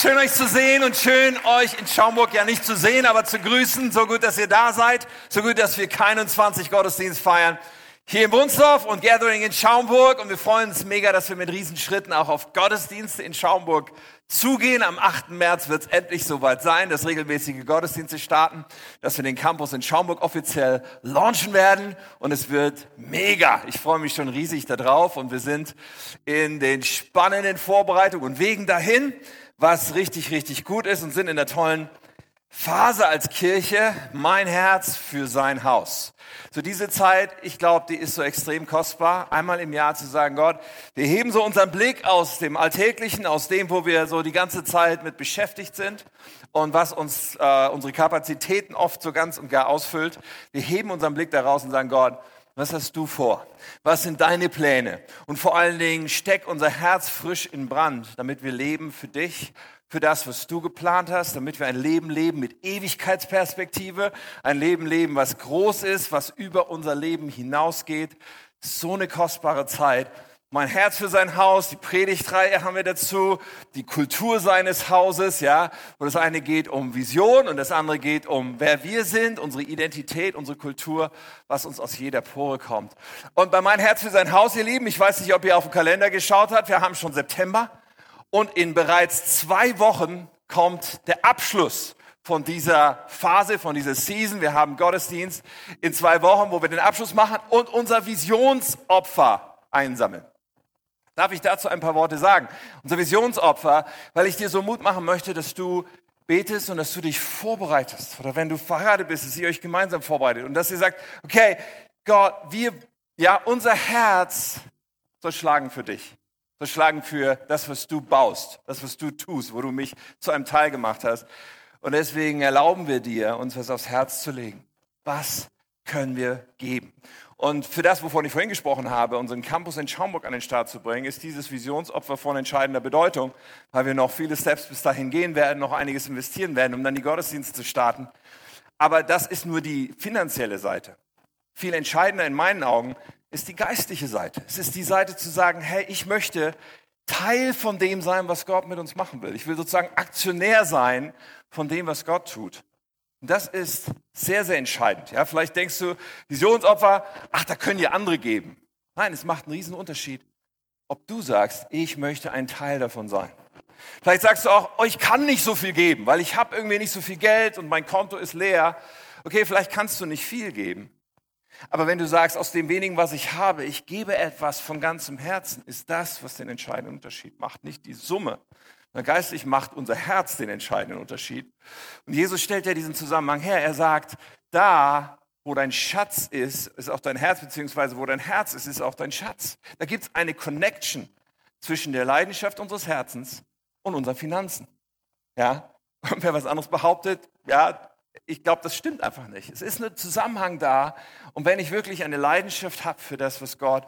Schön euch zu sehen und schön euch in Schaumburg ja nicht zu sehen, aber zu grüßen. So gut, dass ihr da seid. So gut, dass wir 21 Gottesdienst feiern. Hier in Brunsdorf und Gathering in Schaumburg. Und wir freuen uns mega, dass wir mit Riesenschritten auch auf Gottesdienste in Schaumburg zugehen. Am 8. März wird es endlich soweit sein, dass regelmäßige Gottesdienste starten, dass wir den Campus in Schaumburg offiziell launchen werden. Und es wird mega. Ich freue mich schon riesig darauf. Und wir sind in den spannenden Vorbereitungen und Wegen dahin was richtig, richtig gut ist und sind in der tollen Phase als Kirche, mein Herz für sein Haus. So diese Zeit, ich glaube, die ist so extrem kostbar, einmal im Jahr zu sagen, Gott, wir heben so unseren Blick aus dem Alltäglichen, aus dem, wo wir so die ganze Zeit mit beschäftigt sind und was uns äh, unsere Kapazitäten oft so ganz und gar ausfüllt. Wir heben unseren Blick daraus und sagen, Gott, was hast du vor? Was sind deine Pläne? Und vor allen Dingen steck unser Herz frisch in Brand, damit wir leben für dich, für das, was du geplant hast, damit wir ein Leben leben mit Ewigkeitsperspektive, ein Leben leben, was groß ist, was über unser Leben hinausgeht. So eine kostbare Zeit mein Herz für sein Haus, die Predigtreihe haben wir dazu, die Kultur seines Hauses, ja, wo das eine geht um Vision und das andere geht um wer wir sind, unsere Identität, unsere Kultur, was uns aus jeder Pore kommt. Und bei mein Herz für sein Haus, ihr Lieben, ich weiß nicht, ob ihr auf den Kalender geschaut habt, wir haben schon September und in bereits zwei Wochen kommt der Abschluss von dieser Phase, von dieser Season. Wir haben Gottesdienst in zwei Wochen, wo wir den Abschluss machen und unser Visionsopfer einsammeln. Darf ich dazu ein paar Worte sagen? Unser Visionsopfer, weil ich dir so Mut machen möchte, dass du betest und dass du dich vorbereitest. Oder wenn du verheiratet bist, dass ihr euch gemeinsam vorbereitet und dass ihr sagt, okay, Gott, wir, ja, unser Herz soll schlagen für dich. Soll schlagen für das, was du baust, das, was du tust, wo du mich zu einem Teil gemacht hast. Und deswegen erlauben wir dir, uns was aufs Herz zu legen. Was können wir geben? Und für das, wovon ich vorhin gesprochen habe, unseren Campus in Schaumburg an den Start zu bringen, ist dieses Visionsopfer von entscheidender Bedeutung, weil wir noch viele Steps bis dahin gehen werden, noch einiges investieren werden, um dann die Gottesdienste zu starten. Aber das ist nur die finanzielle Seite. Viel entscheidender in meinen Augen ist die geistliche Seite. Es ist die Seite zu sagen, hey, ich möchte Teil von dem sein, was Gott mit uns machen will. Ich will sozusagen Aktionär sein von dem, was Gott tut. Und das ist sehr, sehr entscheidend. Ja, vielleicht denkst du, Visionsopfer, ach, da können ja andere geben. Nein, es macht einen riesen Unterschied, ob du sagst, ich möchte ein Teil davon sein. Vielleicht sagst du auch, oh, ich kann nicht so viel geben, weil ich habe irgendwie nicht so viel Geld und mein Konto ist leer. Okay, vielleicht kannst du nicht viel geben. Aber wenn du sagst, aus dem wenigen, was ich habe, ich gebe etwas von ganzem Herzen, ist das, was den entscheidenden Unterschied macht, nicht die Summe, Geistlich macht unser Herz den entscheidenden Unterschied. Und Jesus stellt ja diesen Zusammenhang her. Er sagt, da, wo dein Schatz ist, ist auch dein Herz, beziehungsweise wo dein Herz ist, ist auch dein Schatz. Da gibt es eine Connection zwischen der Leidenschaft unseres Herzens und unseren Finanzen. Ja? Und wer was anderes behauptet, ja, ich glaube, das stimmt einfach nicht. Es ist ein Zusammenhang da. Und wenn ich wirklich eine Leidenschaft habe für das, was Gott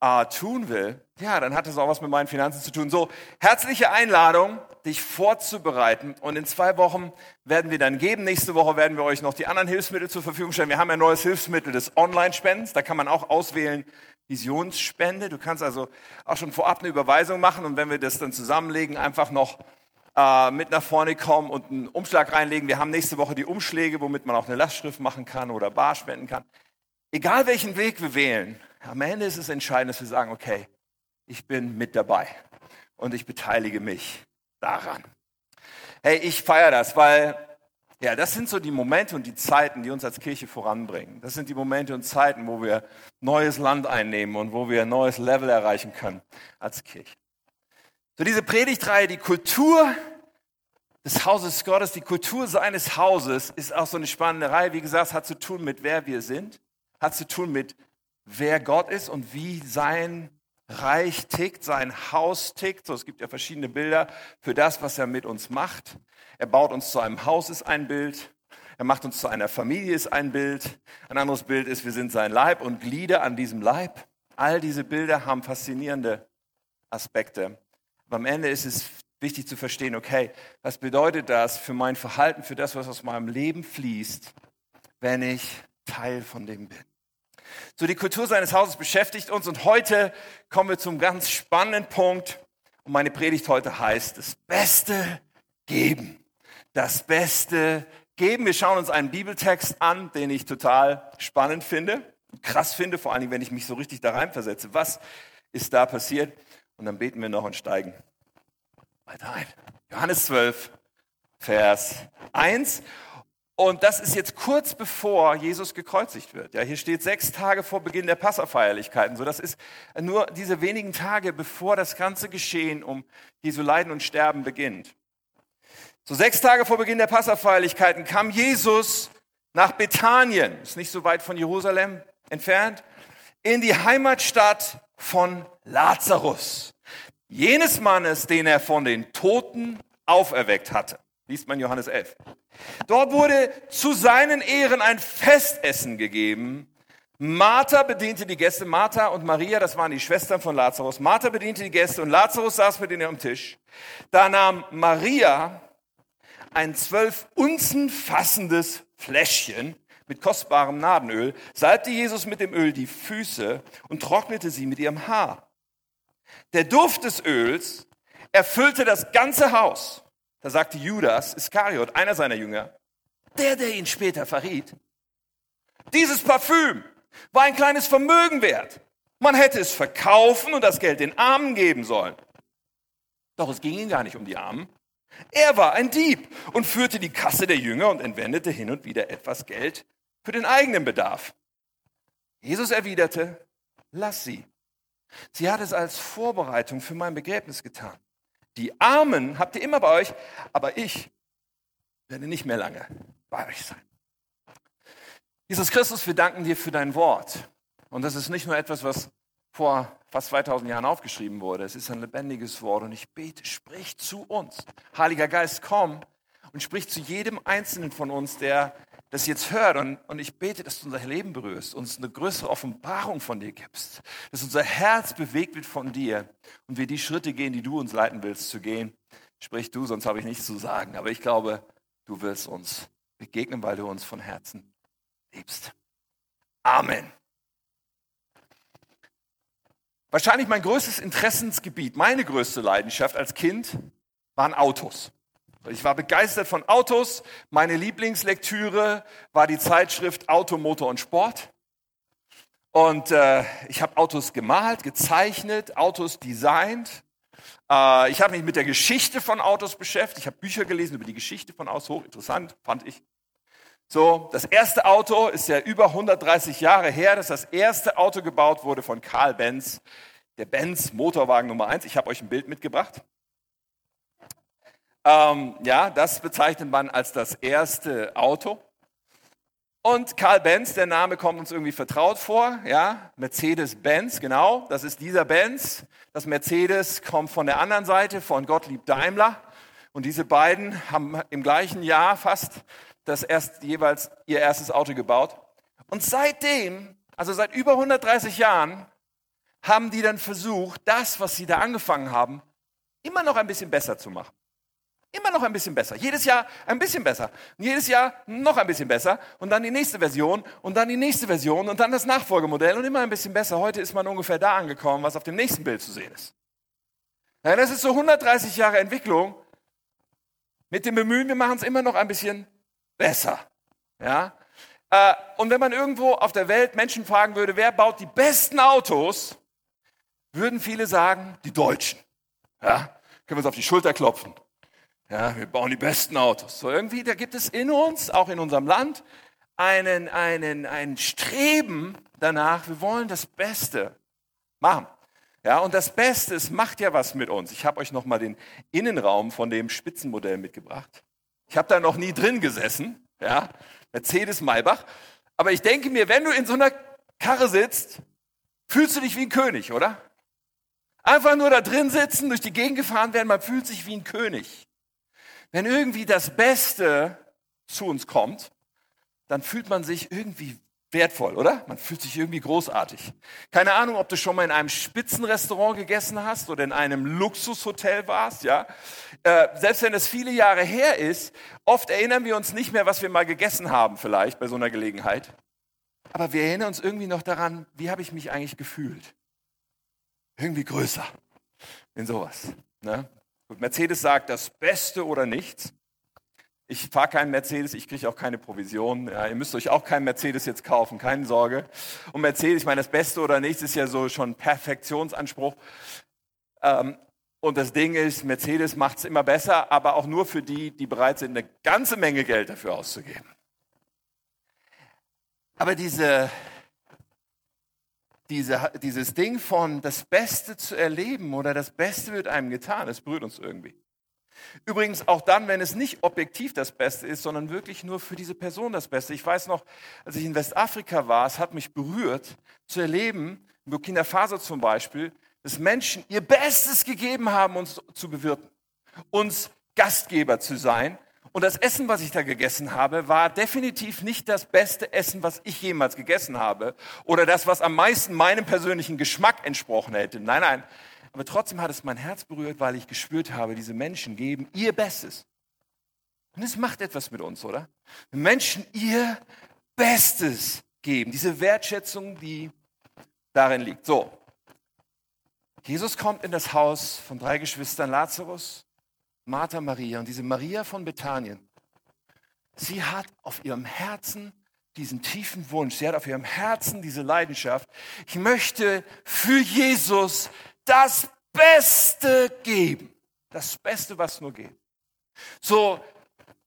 äh, tun will, ja, dann hat das auch was mit meinen Finanzen zu tun. So, herzliche Einladung, dich vorzubereiten. Und in zwei Wochen werden wir dann geben. Nächste Woche werden wir euch noch die anderen Hilfsmittel zur Verfügung stellen. Wir haben ein neues Hilfsmittel des Online-Spendens. Da kann man auch auswählen, Visionsspende. Du kannst also auch schon vorab eine Überweisung machen. Und wenn wir das dann zusammenlegen, einfach noch äh, mit nach vorne kommen und einen Umschlag reinlegen. Wir haben nächste Woche die Umschläge, womit man auch eine Lastschrift machen kann oder bar spenden kann. Egal welchen Weg wir wählen, am Ende ist es entscheidend, dass wir sagen, okay, ich bin mit dabei und ich beteilige mich daran. Hey, ich feiere das, weil ja, das sind so die Momente und die Zeiten, die uns als Kirche voranbringen. Das sind die Momente und Zeiten, wo wir neues Land einnehmen und wo wir ein neues Level erreichen können als Kirche. So diese Predigtreihe, die Kultur des Hauses Gottes, die Kultur seines Hauses ist auch so eine spannende Reihe. Wie gesagt, hat zu tun mit wer wir sind, hat zu tun mit wer Gott ist und wie sein Reich tickt, sein Haus tickt. So, es gibt ja verschiedene Bilder für das, was er mit uns macht. Er baut uns zu einem Haus, ist ein Bild. Er macht uns zu einer Familie, ist ein Bild. Ein anderes Bild ist, wir sind sein Leib und Glieder an diesem Leib. All diese Bilder haben faszinierende Aspekte. Aber am Ende ist es wichtig zu verstehen, okay, was bedeutet das für mein Verhalten, für das, was aus meinem Leben fließt, wenn ich Teil von dem bin? So, die Kultur seines Hauses beschäftigt uns und heute kommen wir zum ganz spannenden Punkt. Und meine Predigt heute heißt, das Beste geben. Das Beste geben. Wir schauen uns einen Bibeltext an, den ich total spannend finde, krass finde, vor allem, wenn ich mich so richtig da reinversetze. Was ist da passiert? Und dann beten wir noch und steigen weiter ein. Johannes 12, Vers 1. Und das ist jetzt kurz bevor Jesus gekreuzigt wird. Ja, hier steht sechs Tage vor Beginn der Passafeierlichkeiten. So, das ist nur diese wenigen Tage, bevor das ganze Geschehen um Jesu Leiden und Sterben beginnt. So sechs Tage vor Beginn der Passafeierlichkeiten kam Jesus nach Bethanien, ist nicht so weit von Jerusalem entfernt, in die Heimatstadt von Lazarus, jenes Mannes, den er von den Toten auferweckt hatte. Liest man Johannes 11. Dort wurde zu seinen Ehren ein Festessen gegeben. Martha bediente die Gäste, Martha und Maria, das waren die Schwestern von Lazarus. Martha bediente die Gäste und Lazarus saß mit ihnen am Tisch. Da nahm Maria ein zwölf Unzen fassendes Fläschchen mit kostbarem Nadenöl, salbte Jesus mit dem Öl die Füße und trocknete sie mit ihrem Haar. Der Duft des Öls erfüllte das ganze Haus. Da sagte Judas Iskariot, einer seiner Jünger, der, der ihn später verriet, dieses Parfüm war ein kleines Vermögen wert. Man hätte es verkaufen und das Geld den Armen geben sollen. Doch es ging ihm gar nicht um die Armen. Er war ein Dieb und führte die Kasse der Jünger und entwendete hin und wieder etwas Geld für den eigenen Bedarf. Jesus erwiderte, lass sie. Sie hat es als Vorbereitung für mein Begräbnis getan. Die Armen habt ihr immer bei euch, aber ich werde nicht mehr lange bei euch sein. Jesus Christus, wir danken dir für dein Wort. Und das ist nicht nur etwas, was vor fast 2000 Jahren aufgeschrieben wurde. Es ist ein lebendiges Wort und ich bete, sprich zu uns. Heiliger Geist, komm und sprich zu jedem Einzelnen von uns, der das jetzt hört. Und, und ich bete, dass du unser Leben berührst, uns eine größere Offenbarung von dir gibst, dass unser Herz bewegt wird von dir und wir die Schritte gehen, die du uns leiten willst zu gehen. Sprich du, sonst habe ich nichts zu sagen. Aber ich glaube, du willst uns begegnen, weil du uns von Herzen liebst. Amen. Wahrscheinlich mein größtes Interessensgebiet, meine größte Leidenschaft als Kind waren Autos. Ich war begeistert von Autos. Meine Lieblingslektüre war die Zeitschrift Auto, Motor und Sport. Und äh, ich habe Autos gemalt, gezeichnet, Autos designt. Äh, ich habe mich mit der Geschichte von Autos beschäftigt. Ich habe Bücher gelesen über die Geschichte von Autos. Hochinteressant, fand ich. So, das erste Auto ist ja über 130 Jahre her, dass das erste Auto gebaut wurde von Karl Benz, der Benz Motorwagen Nummer 1. Ich habe euch ein Bild mitgebracht. Ähm, ja, das bezeichnet man als das erste Auto. Und Karl Benz, der Name kommt uns irgendwie vertraut vor, ja, Mercedes-Benz, genau, das ist dieser Benz. Das Mercedes kommt von der anderen Seite, von Gottlieb Daimler. Und diese beiden haben im gleichen Jahr fast das erst jeweils ihr erstes Auto gebaut. Und seitdem, also seit über 130 Jahren, haben die dann versucht, das, was sie da angefangen haben, immer noch ein bisschen besser zu machen. Immer noch ein bisschen besser. Jedes Jahr ein bisschen besser. Und jedes Jahr noch ein bisschen besser. Und dann die nächste Version und dann die nächste Version und dann das Nachfolgemodell und immer ein bisschen besser. Heute ist man ungefähr da angekommen, was auf dem nächsten Bild zu sehen ist. Ja, das ist so 130 Jahre Entwicklung mit dem Bemühen, wir machen es immer noch ein bisschen besser. Ja? Äh, und wenn man irgendwo auf der Welt Menschen fragen würde, wer baut die besten Autos, würden viele sagen, die Deutschen. Ja? Können wir uns auf die Schulter klopfen. Ja, wir bauen die besten Autos. So irgendwie, da gibt es in uns, auch in unserem Land, einen, einen, ein Streben danach, wir wollen das Beste machen. Ja, und das Beste, es macht ja was mit uns. Ich habe euch nochmal den Innenraum von dem Spitzenmodell mitgebracht. Ich habe da noch nie drin gesessen, ja, Mercedes Maybach. Aber ich denke mir, wenn du in so einer Karre sitzt, fühlst du dich wie ein König, oder? Einfach nur da drin sitzen, durch die Gegend gefahren werden, man fühlt sich wie ein König. Wenn irgendwie das Beste zu uns kommt, dann fühlt man sich irgendwie wertvoll, oder? Man fühlt sich irgendwie großartig. Keine Ahnung, ob du schon mal in einem Spitzenrestaurant gegessen hast oder in einem Luxushotel warst, ja. Äh, selbst wenn es viele Jahre her ist, oft erinnern wir uns nicht mehr, was wir mal gegessen haben, vielleicht bei so einer Gelegenheit. Aber wir erinnern uns irgendwie noch daran, wie habe ich mich eigentlich gefühlt? Irgendwie größer. In sowas. Ne? Mercedes sagt, das Beste oder nichts. Ich fahre keinen Mercedes, ich kriege auch keine Provision. Ja, ihr müsst euch auch keinen Mercedes jetzt kaufen, keine Sorge. Und Mercedes, ich meine, das Beste oder nichts ist ja so schon Perfektionsanspruch. Ähm, und das Ding ist, Mercedes macht es immer besser, aber auch nur für die, die bereit sind, eine ganze Menge Geld dafür auszugeben. Aber diese, diese, dieses Ding von das Beste zu erleben oder das Beste wird einem getan, das berührt uns irgendwie. Übrigens auch dann, wenn es nicht objektiv das Beste ist, sondern wirklich nur für diese Person das Beste. Ich weiß noch, als ich in Westafrika war, es hat mich berührt zu erleben, in Burkina Faso zum Beispiel, dass Menschen ihr Bestes gegeben haben, uns zu bewirten, uns Gastgeber zu sein. Und das Essen, was ich da gegessen habe, war definitiv nicht das beste Essen, was ich jemals gegessen habe oder das, was am meisten meinem persönlichen Geschmack entsprochen hätte. Nein, nein, aber trotzdem hat es mein Herz berührt, weil ich gespürt habe, diese Menschen geben ihr Bestes. Und es macht etwas mit uns, oder? Wenn Menschen ihr Bestes geben, diese Wertschätzung, die darin liegt. So, Jesus kommt in das Haus von drei Geschwistern Lazarus, Martha, Maria und diese Maria von Bethanien. Sie hat auf ihrem Herzen diesen tiefen Wunsch, sie hat auf ihrem Herzen diese Leidenschaft. Ich möchte für Jesus das Beste geben. Das Beste, was nur geht. So,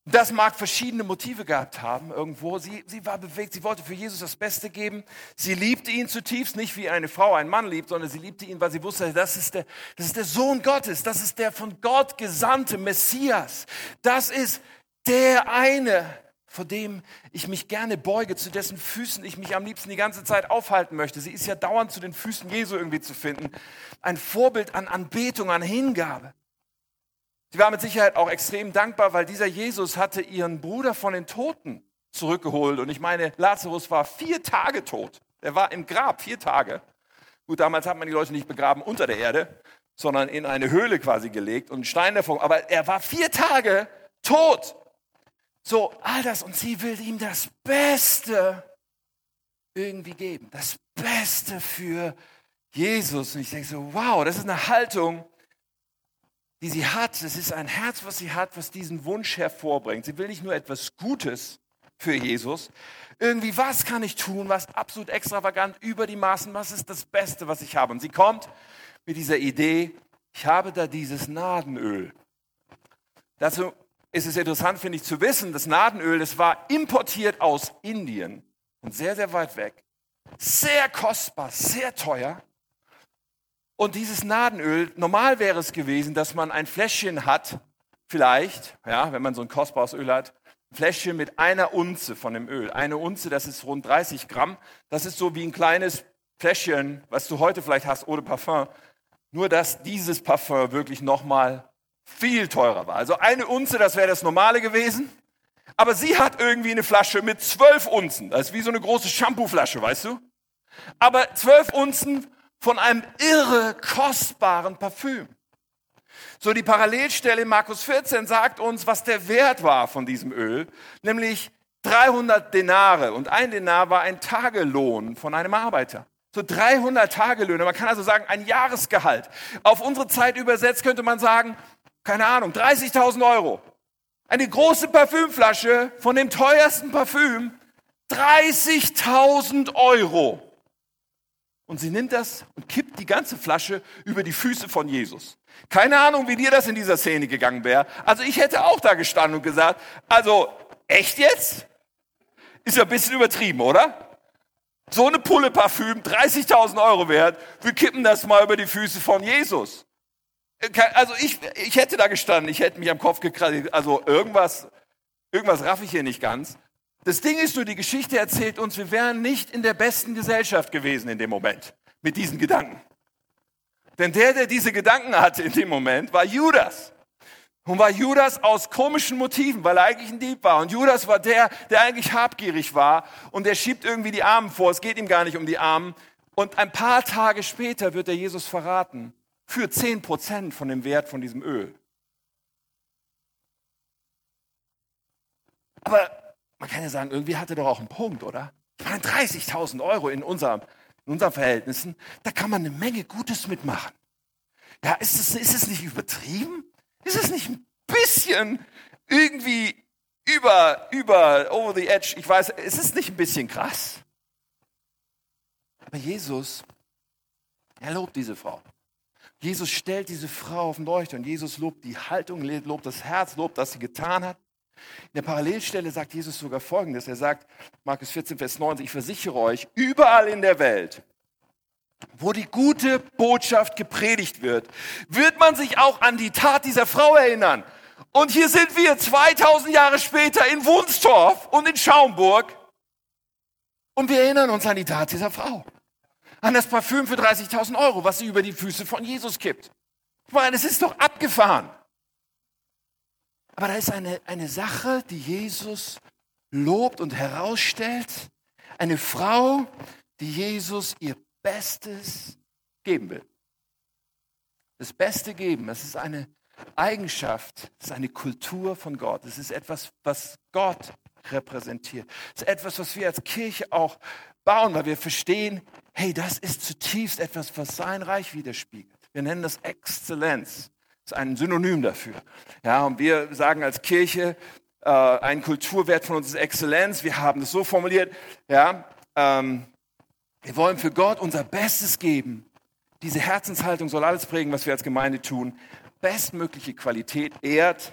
das mag verschiedene Motive gehabt haben irgendwo. Sie, sie war bewegt, sie wollte für Jesus das Beste geben. Sie liebte ihn zutiefst, nicht wie eine Frau einen Mann liebt, sondern sie liebte ihn, weil sie wusste, das ist der, das ist der Sohn Gottes, das ist der von Gott gesandte Messias. Das ist der eine, vor dem ich mich gerne beuge, zu dessen Füßen ich mich am liebsten die ganze Zeit aufhalten möchte. Sie ist ja dauernd zu den Füßen Jesu irgendwie zu finden. Ein Vorbild an Anbetung, an Hingabe. Sie war mit Sicherheit auch extrem dankbar, weil dieser Jesus hatte ihren Bruder von den Toten zurückgeholt. Und ich meine, Lazarus war vier Tage tot. Er war im Grab, vier Tage. Gut, damals hat man die Leute nicht begraben unter der Erde, sondern in eine Höhle quasi gelegt und einen Stein davon. Aber er war vier Tage tot. So, all das. Und sie will ihm das Beste irgendwie geben. Das Beste für Jesus. Und ich denke so, wow, das ist eine Haltung, die sie hat. Das ist ein Herz, was sie hat, was diesen Wunsch hervorbringt. Sie will nicht nur etwas Gutes für Jesus. Irgendwie, was kann ich tun, was absolut extravagant über die Maßen, was ist das Beste, was ich habe? Und sie kommt mit dieser Idee, ich habe da dieses Nadenöl. Dazu ist es interessant, finde ich, zu wissen, das Nadenöl, das war importiert aus Indien und sehr, sehr weit weg. Sehr kostbar, sehr teuer. Und dieses Nadenöl, normal wäre es gewesen, dass man ein Fläschchen hat, vielleicht, ja, wenn man so ein kostbares Öl hat, ein Fläschchen mit einer Unze von dem Öl. Eine Unze, das ist rund 30 Gramm. Das ist so wie ein kleines Fläschchen, was du heute vielleicht hast, ohne Parfum. Nur, dass dieses Parfum wirklich nochmal viel teurer war. Also eine Unze, das wäre das normale gewesen. Aber sie hat irgendwie eine Flasche mit zwölf Unzen. Das ist wie so eine große Shampooflasche, weißt du? Aber zwölf Unzen von einem irre kostbaren Parfüm. So die Parallelstelle in Markus 14 sagt uns, was der Wert war von diesem Öl, nämlich 300 Denare. Und ein Denar war ein Tagelohn von einem Arbeiter. So 300 Tagelöhne. Man kann also sagen, ein Jahresgehalt. Auf unsere Zeit übersetzt könnte man sagen, keine Ahnung, 30.000 Euro. Eine große Parfümflasche von dem teuersten Parfüm, 30.000 Euro. Und sie nimmt das und kippt die ganze Flasche über die Füße von Jesus. Keine Ahnung, wie dir das in dieser Szene gegangen wäre. Also ich hätte auch da gestanden und gesagt, also echt jetzt? Ist ja ein bisschen übertrieben, oder? So eine Pulle Parfüm, 30.000 Euro wert, wir kippen das mal über die Füße von Jesus. Also ich, ich hätte da gestanden, ich hätte mich am Kopf gekratzt. Also irgendwas, irgendwas raff ich hier nicht ganz. Das Ding ist nur, die Geschichte erzählt uns, wir wären nicht in der besten Gesellschaft gewesen in dem Moment mit diesen Gedanken. Denn der, der diese Gedanken hatte in dem Moment, war Judas. Und war Judas aus komischen Motiven, weil er eigentlich ein Dieb war. Und Judas war der, der eigentlich habgierig war. Und der schiebt irgendwie die Armen vor. Es geht ihm gar nicht um die Armen. Und ein paar Tage später wird er Jesus verraten. Für zehn Prozent von dem Wert von diesem Öl. Aber man kann ja sagen, irgendwie hat er doch auch einen Punkt, oder? Ich meine, 30.000 Euro in, unser, in unseren Verhältnissen, da kann man eine Menge Gutes mitmachen. Ja, ist es, ist es nicht übertrieben? Ist es nicht ein bisschen irgendwie über, über, over the edge? Ich weiß, ist es nicht ein bisschen krass? Aber Jesus, er lobt diese Frau. Jesus stellt diese Frau auf den Leuchter und Jesus lobt die Haltung, lobt das Herz, lobt, was sie getan hat. In der Parallelstelle sagt Jesus sogar Folgendes. Er sagt, Markus 14, Vers 90, ich versichere euch, überall in der Welt, wo die gute Botschaft gepredigt wird, wird man sich auch an die Tat dieser Frau erinnern. Und hier sind wir 2000 Jahre später in Wunstorf und in Schaumburg und wir erinnern uns an die Tat dieser Frau. An das Parfüm für 30.000 Euro, was sie über die Füße von Jesus kippt. Ich meine, es ist doch abgefahren. Aber da ist eine, eine Sache, die Jesus lobt und herausstellt. Eine Frau, die Jesus ihr Bestes geben will. Das Beste geben, das ist eine Eigenschaft, das ist eine Kultur von Gott. Das ist etwas, was Gott repräsentiert. Das ist etwas, was wir als Kirche auch bauen, weil wir verstehen, hey, das ist zutiefst etwas, was sein Reich widerspiegelt. Wir nennen das Exzellenz. Ist ein Synonym dafür. Ja, und wir sagen als Kirche, äh, ein Kulturwert von uns ist Exzellenz. Wir haben das so formuliert, ja, ähm, wir wollen für Gott unser Bestes geben. Diese Herzenshaltung soll alles prägen, was wir als Gemeinde tun. Bestmögliche Qualität ehrt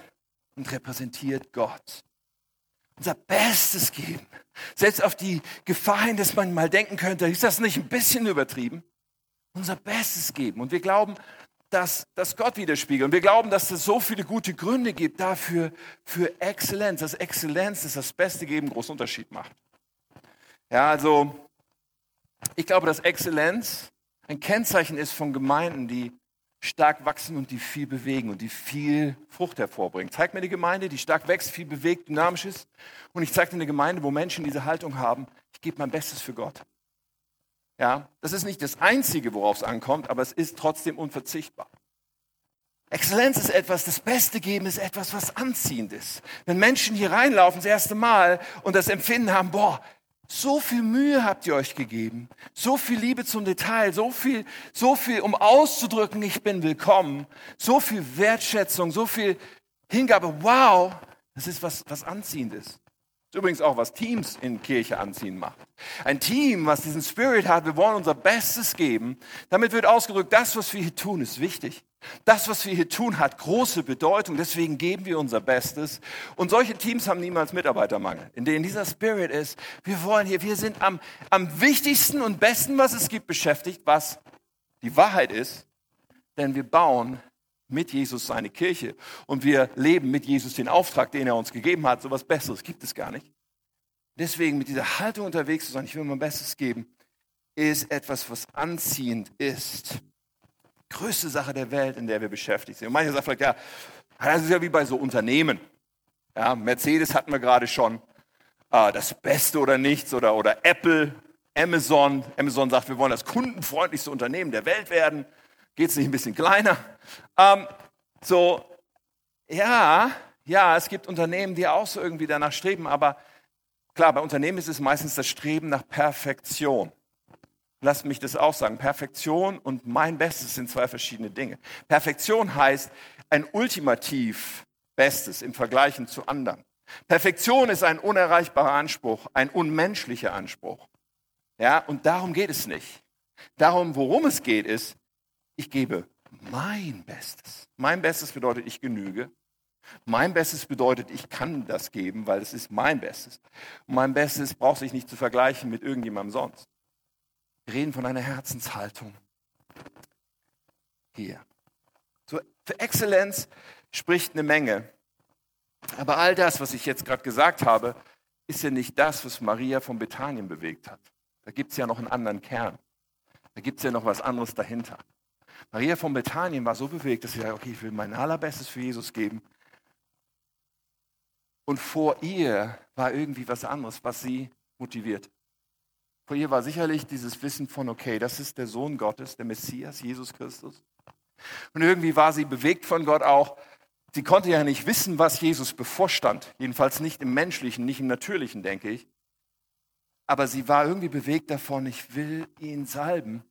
und repräsentiert Gott. Unser Bestes geben. Selbst auf die Gefahr hin, dass man mal denken könnte, ist das nicht ein bisschen übertrieben? Unser Bestes geben. Und wir glauben, dass, dass Gott widerspiegelt. Und wir glauben, dass es so viele gute Gründe gibt dafür, für Exzellenz. Dass Exzellenz, dass das Beste geben, einen großen Unterschied macht. Ja, also ich glaube, dass Exzellenz ein Kennzeichen ist von Gemeinden, die stark wachsen und die viel bewegen und die viel Frucht hervorbringen. Zeig mir eine Gemeinde, die stark wächst, viel bewegt, dynamisch ist. Und ich zeige dir eine Gemeinde, wo Menschen diese Haltung haben, ich gebe mein Bestes für Gott. Ja, das ist nicht das Einzige, worauf es ankommt, aber es ist trotzdem unverzichtbar. Exzellenz ist etwas, das Beste geben ist etwas, was anziehend ist. Wenn Menschen hier reinlaufen das erste Mal und das Empfinden haben, boah, so viel Mühe habt ihr euch gegeben, so viel Liebe zum Detail, so viel, so viel, um auszudrücken, ich bin willkommen, so viel Wertschätzung, so viel Hingabe. Wow, das ist was, was anziehend ist. Das ist übrigens auch, was Teams in Kirche anziehen macht. Ein Team, was diesen Spirit hat, wir wollen unser Bestes geben. Damit wird ausgedrückt, das, was wir hier tun, ist wichtig. Das, was wir hier tun, hat große Bedeutung. Deswegen geben wir unser Bestes. Und solche Teams haben niemals Mitarbeitermangel, in denen dieser Spirit ist. Wir wollen hier, wir sind am, am wichtigsten und besten, was es gibt, beschäftigt, was die Wahrheit ist. Denn wir bauen mit Jesus seine Kirche und wir leben mit Jesus den Auftrag, den er uns gegeben hat. So was Besseres gibt es gar nicht. Deswegen mit dieser Haltung unterwegs zu sein, ich will mein Bestes geben, ist etwas, was anziehend ist größte Sache der Welt, in der wir beschäftigt sind. Und manche sagen vielleicht, ja, das ist ja wie bei so Unternehmen. Ja, Mercedes hatten wir gerade schon, äh, das Beste oder nichts oder, oder Apple, Amazon. Amazon sagt, wir wollen das kundenfreundlichste Unternehmen der Welt werden. Geht es nicht ein bisschen kleiner? Ähm, so, ja, ja, es gibt Unternehmen, die auch so irgendwie danach streben, aber klar, bei Unternehmen ist es meistens das Streben nach Perfektion. Lass mich das auch sagen. Perfektion und mein Bestes sind zwei verschiedene Dinge. Perfektion heißt ein ultimativ Bestes im Vergleich zu anderen. Perfektion ist ein unerreichbarer Anspruch, ein unmenschlicher Anspruch. Ja, und darum geht es nicht. Darum, worum es geht, ist, ich gebe mein Bestes. Mein Bestes bedeutet, ich genüge. Mein Bestes bedeutet, ich kann das geben, weil es ist mein Bestes. Und mein Bestes braucht sich nicht zu vergleichen mit irgendjemandem sonst. Wir reden von einer Herzenshaltung. Hier. Für Exzellenz spricht eine Menge. Aber all das, was ich jetzt gerade gesagt habe, ist ja nicht das, was Maria von Bethanien bewegt hat. Da gibt es ja noch einen anderen Kern. Da gibt es ja noch was anderes dahinter. Maria von Bethanien war so bewegt, dass sie sagte, okay, ich will mein allerbestes für Jesus geben. Und vor ihr war irgendwie was anderes, was sie motiviert. Vor ihr war sicherlich dieses Wissen von, okay, das ist der Sohn Gottes, der Messias, Jesus Christus. Und irgendwie war sie bewegt von Gott auch. Sie konnte ja nicht wissen, was Jesus bevorstand. Jedenfalls nicht im menschlichen, nicht im natürlichen, denke ich. Aber sie war irgendwie bewegt davon, ich will ihn salben.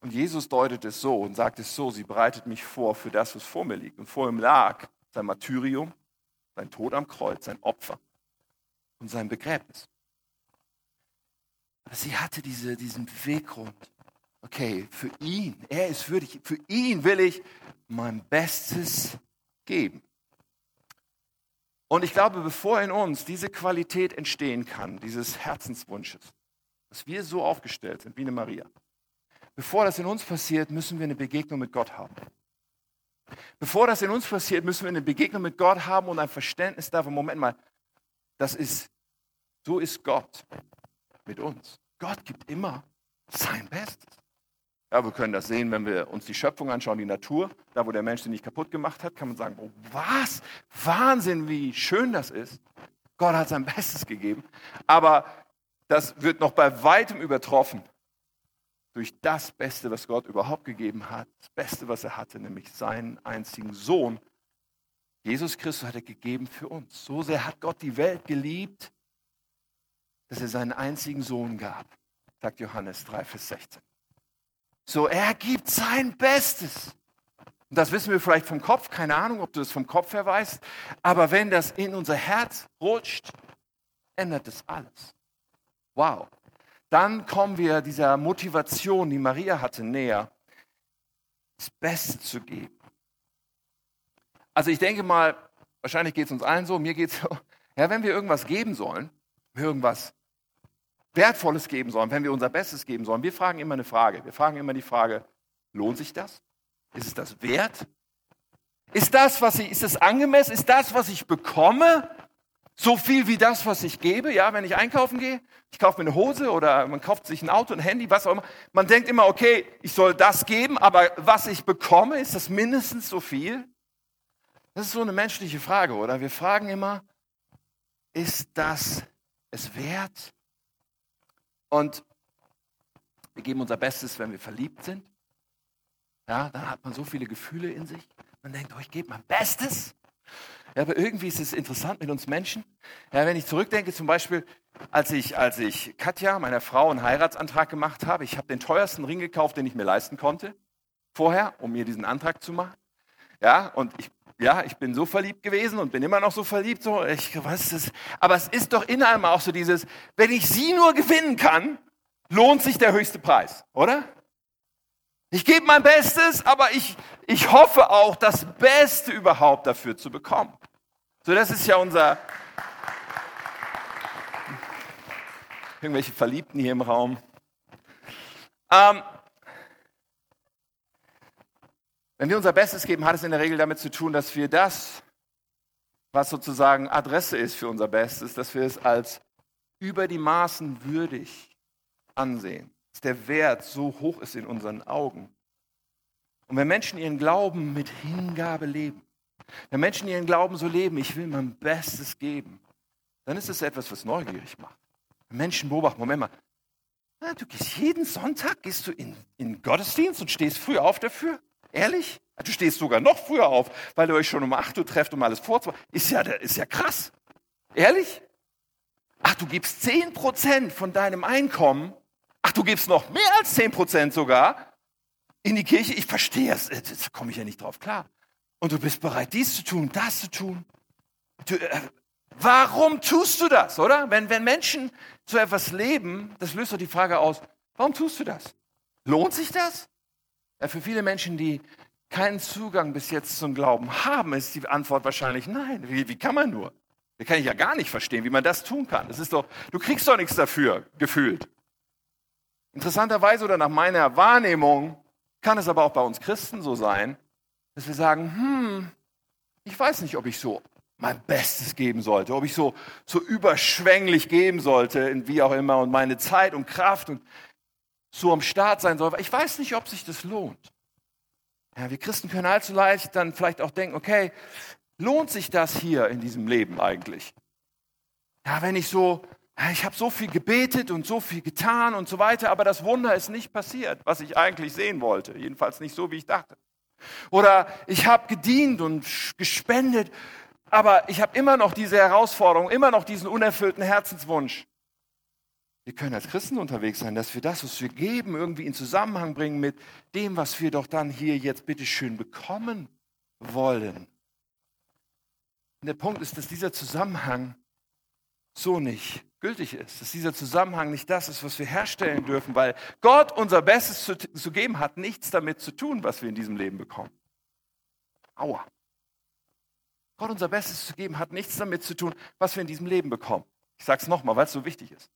Und Jesus deutet es so und sagt es so, sie bereitet mich vor für das, was vor mir liegt. Und vor ihm lag sein Martyrium, sein Tod am Kreuz, sein Opfer und sein Begräbnis. Aber sie hatte diese, diesen Beweggrund. Okay, für ihn, er ist würdig, für ihn will ich mein Bestes geben. Und ich glaube, bevor in uns diese Qualität entstehen kann, dieses Herzenswunsches, dass wir so aufgestellt sind wie eine Maria, bevor das in uns passiert, müssen wir eine Begegnung mit Gott haben. Bevor das in uns passiert, müssen wir eine Begegnung mit Gott haben und ein Verständnis davon, Moment mal, das ist, so ist Gott mit uns. Gott gibt immer sein Bestes. Ja, wir können das sehen, wenn wir uns die Schöpfung anschauen, die Natur. Da, wo der Mensch sie nicht kaputt gemacht hat, kann man sagen, oh, was? Wahnsinn, wie schön das ist. Gott hat sein Bestes gegeben. Aber das wird noch bei weitem übertroffen durch das Beste, was Gott überhaupt gegeben hat. Das Beste, was er hatte, nämlich seinen einzigen Sohn. Jesus Christus hat er gegeben für uns. So sehr hat Gott die Welt geliebt, dass er seinen einzigen Sohn gab, sagt Johannes 3, Vers 16. So, er gibt sein Bestes. Und das wissen wir vielleicht vom Kopf, keine Ahnung, ob du das vom Kopf her weißt, aber wenn das in unser Herz rutscht, ändert es alles. Wow. Dann kommen wir dieser Motivation, die Maria hatte, näher, das Beste zu geben. Also ich denke mal, wahrscheinlich geht es uns allen so, mir geht es so, ja, wenn wir irgendwas geben sollen, irgendwas Wertvolles geben sollen, wenn wir unser Bestes geben sollen, wir fragen immer eine Frage. Wir fragen immer die Frage, lohnt sich das? Ist es das wert? Ist das, was ich, ist es angemessen? Ist das, was ich bekomme, so viel wie das, was ich gebe? Ja, wenn ich einkaufen gehe, ich kaufe mir eine Hose oder man kauft sich ein Auto, ein Handy, was auch immer. Man denkt immer, okay, ich soll das geben, aber was ich bekomme, ist das mindestens so viel? Das ist so eine menschliche Frage, oder? Wir fragen immer, ist das es wert? Und wir geben unser Bestes, wenn wir verliebt sind. Ja, dann hat man so viele Gefühle in sich. Man denkt, oh, ich gebe mein Bestes. Ja, aber irgendwie ist es interessant mit uns Menschen. Ja, wenn ich zurückdenke, zum Beispiel, als ich, als ich Katja, meiner Frau, einen Heiratsantrag gemacht habe, ich habe den teuersten Ring gekauft, den ich mir leisten konnte, vorher, um mir diesen Antrag zu machen. Ja, und ich, ja, ich bin so verliebt gewesen und bin immer noch so verliebt. So, ich, was ist, aber es ist doch in allem auch so dieses, wenn ich sie nur gewinnen kann, lohnt sich der höchste Preis, oder? Ich gebe mein Bestes, aber ich, ich hoffe auch, das Beste überhaupt dafür zu bekommen. So, das ist ja unser. Irgendwelche Verliebten hier im Raum. Ähm, wenn wir unser Bestes geben, hat es in der Regel damit zu tun, dass wir das, was sozusagen Adresse ist für unser Bestes, dass wir es als über die Maßen würdig ansehen dass der Wert so hoch ist in unseren Augen. Und wenn Menschen ihren Glauben mit Hingabe leben, wenn Menschen ihren Glauben so leben, ich will mein Bestes geben, dann ist es etwas, was neugierig macht. Wenn Menschen beobachten, Moment mal, du gehst jeden Sonntag, gehst du in, in Gottesdienst und stehst früh auf dafür? Ehrlich? Du stehst sogar noch früher auf, weil ihr euch schon um 8 Uhr trefft, um alles vorzubereiten. Ist ja, ist ja krass. Ehrlich? Ach, du gibst 10% von deinem Einkommen Ach, du gibst noch mehr als 10 Prozent sogar in die Kirche? Ich verstehe es, da komme ich ja nicht drauf klar. Und du bist bereit, dies zu tun, das zu tun. Du, äh, warum tust du das, oder? Wenn, wenn Menschen so etwas leben, das löst doch die Frage aus, warum tust du das? Lohnt sich das? Ja, für viele Menschen, die keinen Zugang bis jetzt zum Glauben haben, ist die Antwort wahrscheinlich nein. Wie, wie kann man nur? Da kann ich ja gar nicht verstehen, wie man das tun kann. Das ist doch, du kriegst doch nichts dafür, gefühlt. Interessanterweise oder nach meiner Wahrnehmung kann es aber auch bei uns Christen so sein, dass wir sagen, hm, ich weiß nicht, ob ich so mein Bestes geben sollte, ob ich so, so überschwänglich geben sollte, wie auch immer, und meine Zeit und Kraft und so am Start sein soll. Ich weiß nicht, ob sich das lohnt. Ja, wir Christen können allzu leicht dann vielleicht auch denken, okay, lohnt sich das hier in diesem Leben eigentlich? Ja, wenn ich so, ich habe so viel gebetet und so viel getan und so weiter, aber das Wunder ist nicht passiert, was ich eigentlich sehen wollte. Jedenfalls nicht so, wie ich dachte. Oder ich habe gedient und gespendet, aber ich habe immer noch diese Herausforderung, immer noch diesen unerfüllten Herzenswunsch. Wir können als Christen unterwegs sein, dass wir das, was wir geben, irgendwie in Zusammenhang bringen mit dem, was wir doch dann hier jetzt bitteschön bekommen wollen. Und der Punkt ist, dass dieser Zusammenhang so nicht gültig ist, dass dieser Zusammenhang nicht das ist, was wir herstellen dürfen, weil Gott unser Bestes zu, zu geben hat nichts damit zu tun, was wir in diesem Leben bekommen. Aua. Gott unser Bestes zu geben hat nichts damit zu tun, was wir in diesem Leben bekommen. Ich sage es nochmal, weil es so wichtig ist.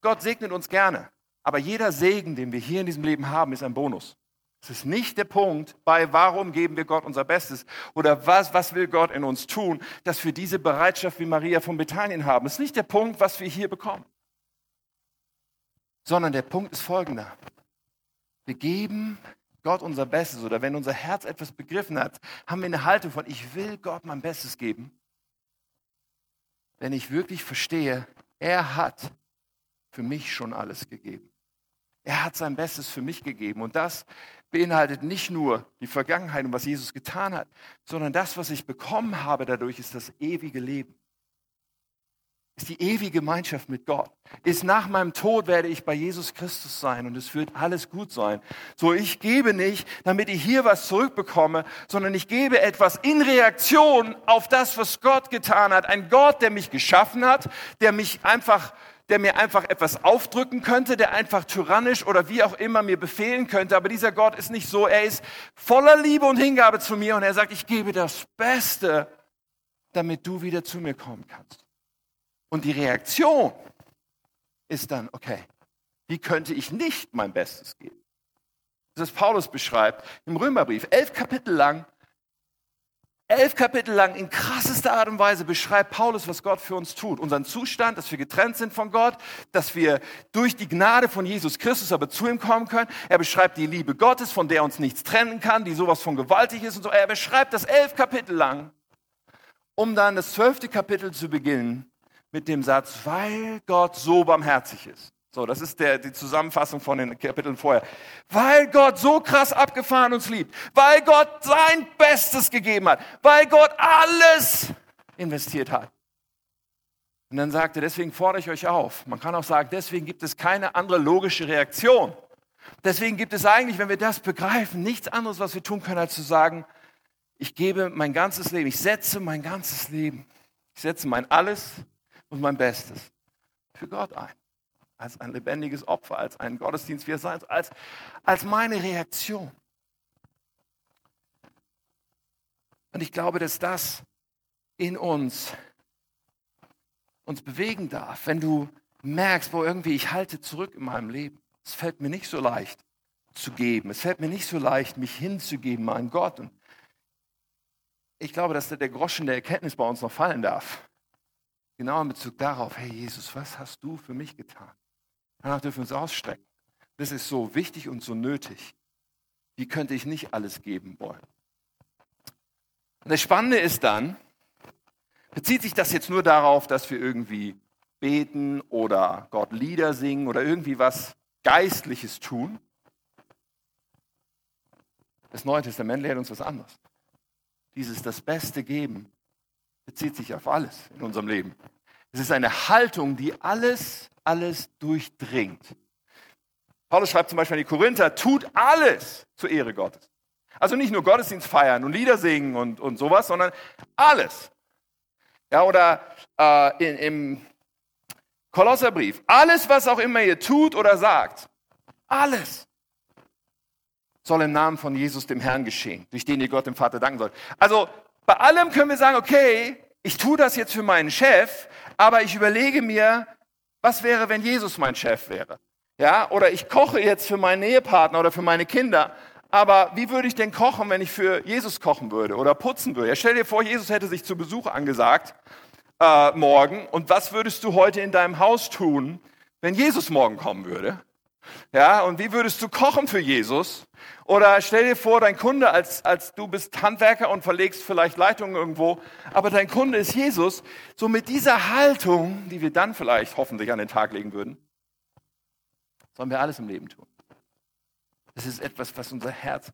Gott segnet uns gerne, aber jeder Segen, den wir hier in diesem Leben haben, ist ein Bonus. Es ist nicht der Punkt bei, warum geben wir Gott unser Bestes oder was, was will Gott in uns tun, dass wir diese Bereitschaft wie Maria von Bethanien haben. Es ist nicht der Punkt, was wir hier bekommen, sondern der Punkt ist folgender. Wir geben Gott unser Bestes oder wenn unser Herz etwas begriffen hat, haben wir eine Haltung von, ich will Gott mein Bestes geben. Wenn ich wirklich verstehe, er hat für mich schon alles gegeben. Er hat sein Bestes für mich gegeben. Und das beinhaltet nicht nur die Vergangenheit und was Jesus getan hat, sondern das, was ich bekommen habe dadurch, ist das ewige Leben. Ist die ewige Gemeinschaft mit Gott. Ist nach meinem Tod werde ich bei Jesus Christus sein und es wird alles gut sein. So, ich gebe nicht, damit ich hier was zurückbekomme, sondern ich gebe etwas in Reaktion auf das, was Gott getan hat. Ein Gott, der mich geschaffen hat, der mich einfach der mir einfach etwas aufdrücken könnte, der einfach tyrannisch oder wie auch immer mir befehlen könnte. Aber dieser Gott ist nicht so. Er ist voller Liebe und Hingabe zu mir und er sagt, ich gebe das Beste, damit du wieder zu mir kommen kannst. Und die Reaktion ist dann, okay, wie könnte ich nicht mein Bestes geben? Das Paulus beschreibt im Römerbrief, elf Kapitel lang, elf Kapitel lang in krassester Art und Weise beschreibt Paulus, was Gott für uns tut. Unseren Zustand, dass wir getrennt sind von Gott, dass wir durch die Gnade von Jesus Christus aber zu ihm kommen können. Er beschreibt die Liebe Gottes, von der uns nichts trennen kann, die sowas von gewaltig ist und so. Er beschreibt das elf Kapitel lang, um dann das zwölfte Kapitel zu beginnen mit dem Satz, weil Gott so barmherzig ist. So, das ist der, die Zusammenfassung von den Kapiteln vorher. Weil Gott so krass abgefahren uns liebt, weil Gott sein Bestes gegeben hat, weil Gott alles investiert hat. Und dann sagt er, deswegen fordere ich euch auf. Man kann auch sagen, deswegen gibt es keine andere logische Reaktion. Deswegen gibt es eigentlich, wenn wir das begreifen, nichts anderes, was wir tun können, als zu sagen, ich gebe mein ganzes Leben, ich setze mein ganzes Leben, ich setze mein Alles und mein Bestes für Gott ein als ein lebendiges Opfer, als ein Gottesdienst, wie es sein als, als meine Reaktion. Und ich glaube, dass das in uns uns bewegen darf, wenn du merkst, wo irgendwie ich halte zurück in meinem Leben. Es fällt mir nicht so leicht zu geben. Es fällt mir nicht so leicht, mich hinzugeben, mein Gott. Und ich glaube, dass der Groschen der Erkenntnis bei uns noch fallen darf. Genau in Bezug darauf, hey Jesus, was hast du für mich getan? Danach dürfen wir uns ausstrecken. Das ist so wichtig und so nötig. Wie könnte ich nicht alles geben wollen? Und das Spannende ist dann, bezieht sich das jetzt nur darauf, dass wir irgendwie beten oder Gott Lieder singen oder irgendwie was Geistliches tun? Das Neue Testament lehrt uns was anderes. Dieses das Beste geben bezieht sich auf alles in unserem Leben. Es ist eine Haltung, die alles alles durchdringt. Paulus schreibt zum Beispiel an die Korinther, tut alles zur Ehre Gottes. Also nicht nur Gottesdienst feiern und Lieder singen und, und sowas, sondern alles. Ja, oder äh, in, im Kolosserbrief, alles, was auch immer ihr tut oder sagt, alles soll im Namen von Jesus, dem Herrn, geschehen, durch den ihr Gott, dem Vater, danken sollt. Also bei allem können wir sagen, okay, ich tue das jetzt für meinen Chef, aber ich überlege mir, was wäre, wenn Jesus mein Chef wäre? Ja, oder ich koche jetzt für meinen Ehepartner oder für meine Kinder. Aber wie würde ich denn kochen, wenn ich für Jesus kochen würde oder putzen würde? Ja, stell dir vor, Jesus hätte sich zu Besuch angesagt äh, morgen. Und was würdest du heute in deinem Haus tun, wenn Jesus morgen kommen würde? Ja, und wie würdest du kochen für Jesus? Oder stell dir vor, dein Kunde, als, als du bist Handwerker und verlegst vielleicht Leitungen irgendwo, aber dein Kunde ist Jesus. So mit dieser Haltung, die wir dann vielleicht hoffentlich an den Tag legen würden, sollen wir alles im Leben tun. Das ist etwas, was unser Herz,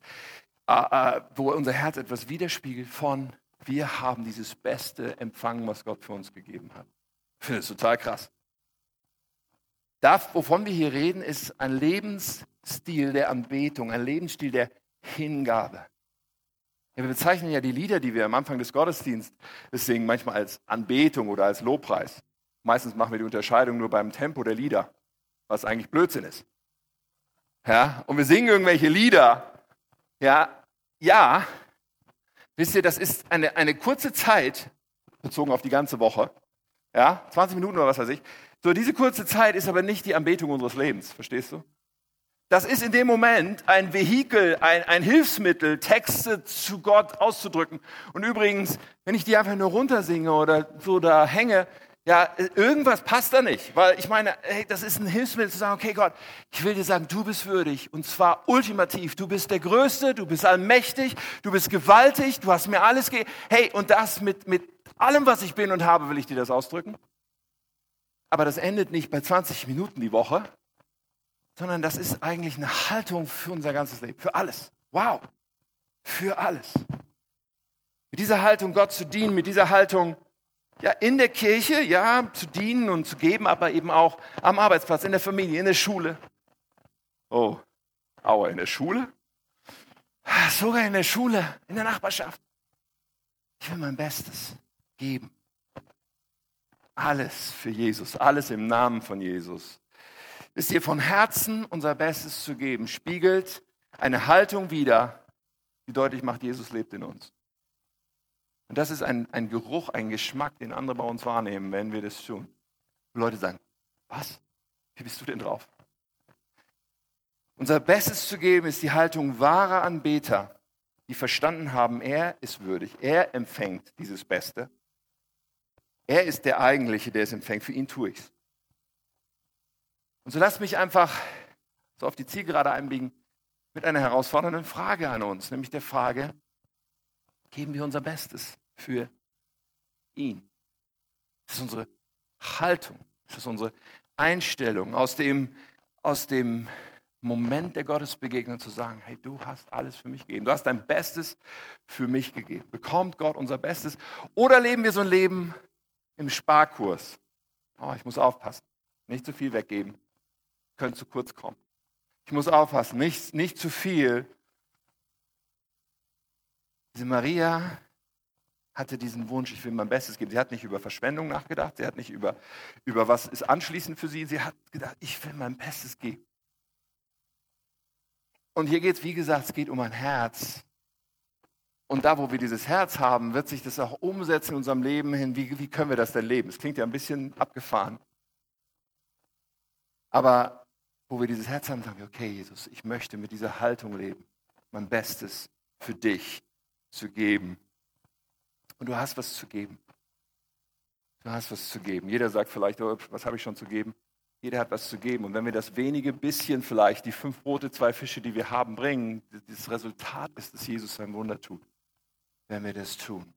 äh, äh, wo unser Herz etwas widerspiegelt von, wir haben dieses Beste empfangen, was Gott für uns gegeben hat. Ich finde es total krass. Das, wovon wir hier reden, ist ein Lebensstil der Anbetung, ein Lebensstil der Hingabe. Ja, wir bezeichnen ja die Lieder, die wir am Anfang des Gottesdienstes singen, manchmal als Anbetung oder als Lobpreis. Meistens machen wir die Unterscheidung nur beim Tempo der Lieder, was eigentlich Blödsinn ist. Ja, und wir singen irgendwelche Lieder. Ja, ja. Wisst ihr, das ist eine, eine kurze Zeit, bezogen auf die ganze Woche. Ja, 20 Minuten oder was weiß ich. So, diese kurze Zeit ist aber nicht die Anbetung unseres Lebens, verstehst du? Das ist in dem Moment ein Vehikel, ein, ein Hilfsmittel, Texte zu Gott auszudrücken. Und übrigens, wenn ich die einfach nur runtersinge oder so da hänge, ja, irgendwas passt da nicht. Weil ich meine, hey, das ist ein Hilfsmittel zu sagen, okay Gott, ich will dir sagen, du bist würdig. Und zwar ultimativ. Du bist der Größte, du bist allmächtig, du bist gewaltig, du hast mir alles gegeben. Hey, und das mit, mit allem, was ich bin und habe, will ich dir das ausdrücken. Aber das endet nicht bei 20 Minuten die Woche, sondern das ist eigentlich eine Haltung für unser ganzes Leben, für alles. Wow, für alles. Mit dieser Haltung Gott zu dienen, mit dieser Haltung ja in der Kirche, ja zu dienen und zu geben, aber eben auch am Arbeitsplatz, in der Familie, in der Schule. Oh, aua, in der Schule? Sogar in der Schule, in der Nachbarschaft. Ich will mein Bestes geben. Alles für Jesus, alles im Namen von Jesus. Wisst ihr, von Herzen unser Bestes zu geben, spiegelt eine Haltung wider, die deutlich macht, Jesus lebt in uns. Und das ist ein, ein Geruch, ein Geschmack, den andere bei uns wahrnehmen, wenn wir das tun. Und Leute sagen, was? Wie bist du denn drauf? Unser Bestes zu geben ist die Haltung wahrer Anbeter, die verstanden haben, er ist würdig, er empfängt dieses Beste er ist der Eigentliche, der es empfängt. Für ihn tue ich es. Und so lasst mich einfach so auf die Zielgerade einbiegen mit einer herausfordernden Frage an uns, nämlich der Frage, geben wir unser Bestes für ihn? Das ist unsere Haltung, das ist unsere Einstellung aus dem, aus dem Moment der Gottesbegegnung zu sagen, hey, du hast alles für mich gegeben, du hast dein Bestes für mich gegeben. Bekommt Gott unser Bestes? Oder leben wir so ein Leben, im Sparkurs. Oh, ich muss aufpassen, nicht zu viel weggeben, könnte zu kurz kommen. Ich muss aufpassen, nicht, nicht zu viel. Diese Maria hatte diesen Wunsch, ich will mein Bestes geben. Sie hat nicht über Verschwendung nachgedacht, sie hat nicht über, über was ist anschließend für sie, sie hat gedacht, ich will mein Bestes geben. Und hier geht es, wie gesagt, es geht um ein Herz, und da, wo wir dieses Herz haben, wird sich das auch umsetzen in unserem Leben hin. Wie, wie können wir das denn leben? Es klingt ja ein bisschen abgefahren. Aber wo wir dieses Herz haben, sagen wir, okay, Jesus, ich möchte mit dieser Haltung leben, mein Bestes für dich zu geben. Und du hast was zu geben. Du hast was zu geben. Jeder sagt vielleicht, oh, was habe ich schon zu geben? Jeder hat was zu geben. Und wenn wir das wenige bisschen vielleicht, die fünf Brote, zwei Fische, die wir haben, bringen, das Resultat ist, dass Jesus sein Wunder tut wenn wir das tun.